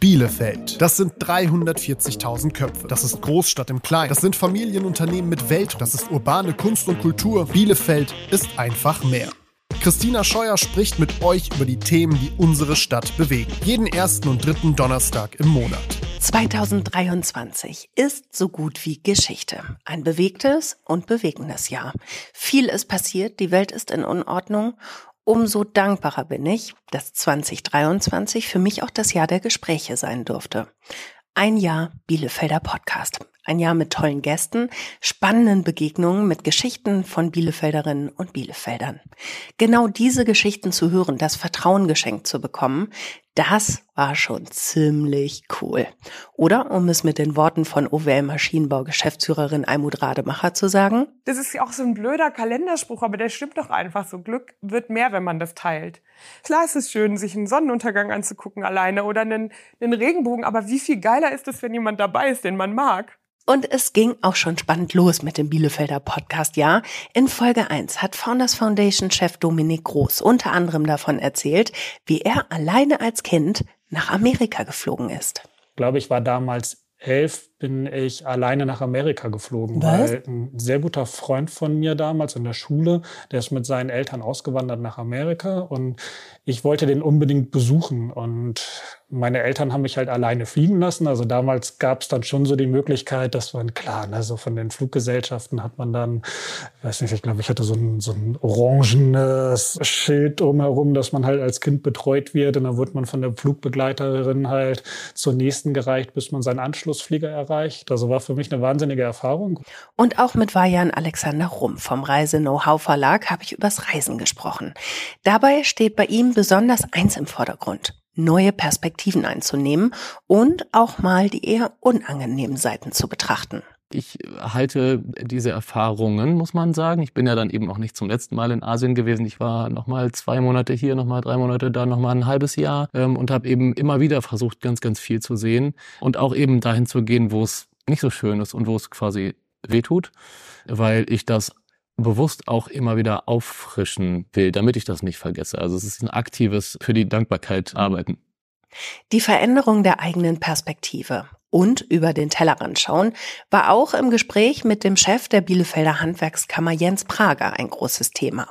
Bielefeld. Das sind 340.000 Köpfe. Das ist Großstadt im Kleinen. Das sind Familienunternehmen mit Welt. Das ist urbane Kunst und Kultur. Bielefeld ist einfach mehr. Christina Scheuer spricht mit euch über die Themen, die unsere Stadt bewegen. Jeden ersten und dritten Donnerstag im Monat. 2023 ist so gut wie Geschichte. Ein bewegtes und bewegendes Jahr. Viel ist passiert, die Welt ist in Unordnung Umso dankbarer bin ich, dass 2023 für mich auch das Jahr der Gespräche sein durfte. Ein Jahr Bielefelder Podcast. Ein Jahr mit tollen Gästen, spannenden Begegnungen mit Geschichten von Bielefelderinnen und Bielefeldern. Genau diese Geschichten zu hören, das Vertrauen geschenkt zu bekommen, das war schon ziemlich cool. Oder, um es mit den Worten von OWL Maschinenbau Geschäftsführerin Almut Rademacher zu sagen? Das ist ja auch so ein blöder Kalenderspruch, aber der stimmt doch einfach so. Glück wird mehr, wenn man das teilt. Klar ist es schön, sich einen Sonnenuntergang anzugucken alleine oder einen, einen Regenbogen, aber wie viel geiler ist es, wenn jemand dabei ist, den man mag? Und es ging auch schon spannend los mit dem Bielefelder Podcast, ja. In Folge 1 hat Founders Foundation Chef Dominik Groß unter anderem davon erzählt, wie er alleine als Kind nach Amerika geflogen ist. Ich glaube, ich war damals elf, bin ich alleine nach Amerika geflogen, Was? weil ein sehr guter Freund von mir damals in der Schule, der ist mit seinen Eltern ausgewandert nach Amerika und ich wollte den unbedingt besuchen und meine Eltern haben mich halt alleine fliegen lassen. Also damals gab es dann schon so die Möglichkeit, dass man, klar, ne, so von den Fluggesellschaften hat man dann, ich weiß nicht, ich glaube, ich hatte so ein, so ein orangenes Schild drumherum, dass man halt als Kind betreut wird. Und dann wurde man von der Flugbegleiterin halt zur nächsten gereicht, bis man seinen Anschlussflieger erreicht. Also war für mich eine wahnsinnige Erfahrung. Und auch mit Vajan Alexander Rumm vom Reise-Know-how Verlag habe ich übers Reisen gesprochen. Dabei steht bei ihm besonders eins im Vordergrund neue Perspektiven einzunehmen und auch mal die eher unangenehmen Seiten zu betrachten. Ich halte diese Erfahrungen, muss man sagen. Ich bin ja dann eben auch nicht zum letzten Mal in Asien gewesen. Ich war nochmal zwei Monate hier, nochmal drei Monate da, nochmal ein halbes Jahr ähm, und habe eben immer wieder versucht, ganz, ganz viel zu sehen und auch eben dahin zu gehen, wo es nicht so schön ist und wo es quasi wehtut, weil ich das bewusst auch immer wieder auffrischen will, damit ich das nicht vergesse. Also es ist ein aktives für die Dankbarkeit arbeiten. Die Veränderung der eigenen Perspektive und über den Tellerrand schauen war auch im Gespräch mit dem Chef der Bielefelder Handwerkskammer Jens Prager ein großes Thema.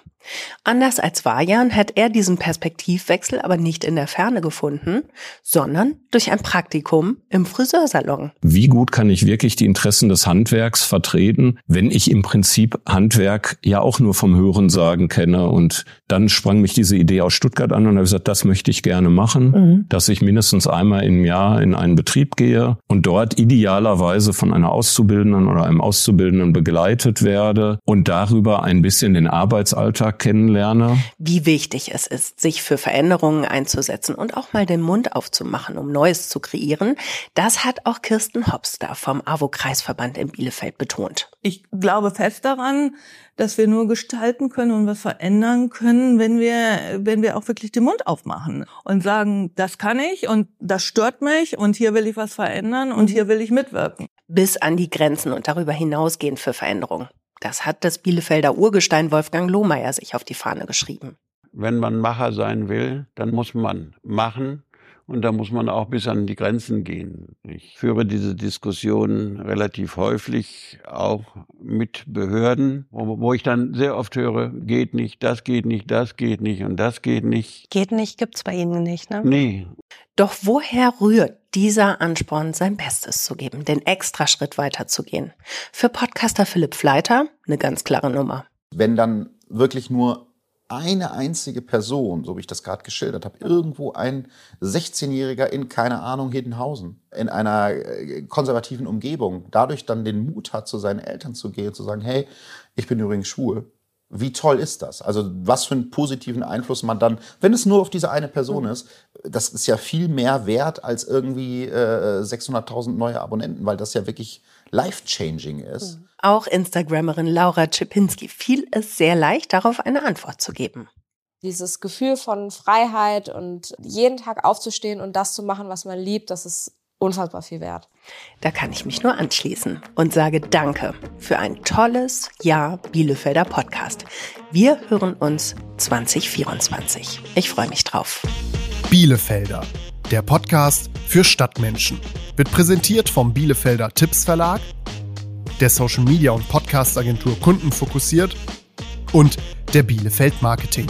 Anders als Vajan hat er diesen Perspektivwechsel aber nicht in der Ferne gefunden, sondern durch ein Praktikum im Friseursalon. Wie gut kann ich wirklich die Interessen des Handwerks vertreten, wenn ich im Prinzip Handwerk ja auch nur vom Hörensagen kenne? Und dann sprang mich diese Idee aus Stuttgart an und habe gesagt, das möchte ich gerne machen, mhm. dass ich mindestens einmal im Jahr in einen Betrieb gehe und dort idealerweise von einer Auszubildenden oder einem Auszubildenden begleitet werde und darüber ein bisschen den Arbeitsalltag kennenlerne. Wie wichtig es ist, sich für Veränderungen einzusetzen und auch mal den Mund aufzumachen, um Neues zu kreieren, das hat auch Kirsten Hopster vom AWO-Kreisverband in Bielefeld betont. Ich glaube fest daran, dass wir nur gestalten können und was verändern können, wenn wir, wenn wir auch wirklich den Mund aufmachen und sagen, das kann ich und das stört mich und hier will ich was verändern und hier will ich mitwirken. Bis an die Grenzen und darüber hinausgehen für Veränderungen. Das hat das Bielefelder Urgestein Wolfgang Lohmeier sich auf die Fahne geschrieben. Wenn man Macher sein will, dann muss man machen und da muss man auch bis an die Grenzen gehen. Ich führe diese Diskussion relativ häufig auch mit Behörden, wo, wo, ich dann sehr oft höre, geht nicht, das geht nicht, das geht nicht und das geht nicht. Geht nicht gibt's bei Ihnen nicht, ne? Nee. Doch woher rührt dieser Ansporn, sein Bestes zu geben, den extra Schritt weiterzugehen? Für Podcaster Philipp Fleiter eine ganz klare Nummer. Wenn dann wirklich nur eine einzige Person, so wie ich das gerade geschildert habe, irgendwo ein 16-Jähriger in, keine Ahnung, Hiddenhausen, in einer äh, konservativen Umgebung, dadurch dann den Mut hat, zu seinen Eltern zu gehen, zu sagen, hey, ich bin übrigens schwul. Wie toll ist das? Also was für einen positiven Einfluss man dann, wenn es nur auf diese eine Person mhm. ist, das ist ja viel mehr wert als irgendwie äh, 600.000 neue Abonnenten, weil das ja wirklich life-changing ist. Mhm. Auch Instagrammerin Laura Czepinski fiel es sehr leicht, darauf eine Antwort zu geben. Dieses Gefühl von Freiheit und jeden Tag aufzustehen und das zu machen, was man liebt, das ist unfassbar viel wert. Da kann ich mich nur anschließen und sage Danke für ein tolles Jahr Bielefelder Podcast. Wir hören uns 2024. Ich freue mich drauf. Bielefelder der Podcast für Stadtmenschen. Wird präsentiert vom Bielefelder Tipps Verlag, der Social Media und Podcast Agentur Kunden fokussiert und der Bielefeld Marketing.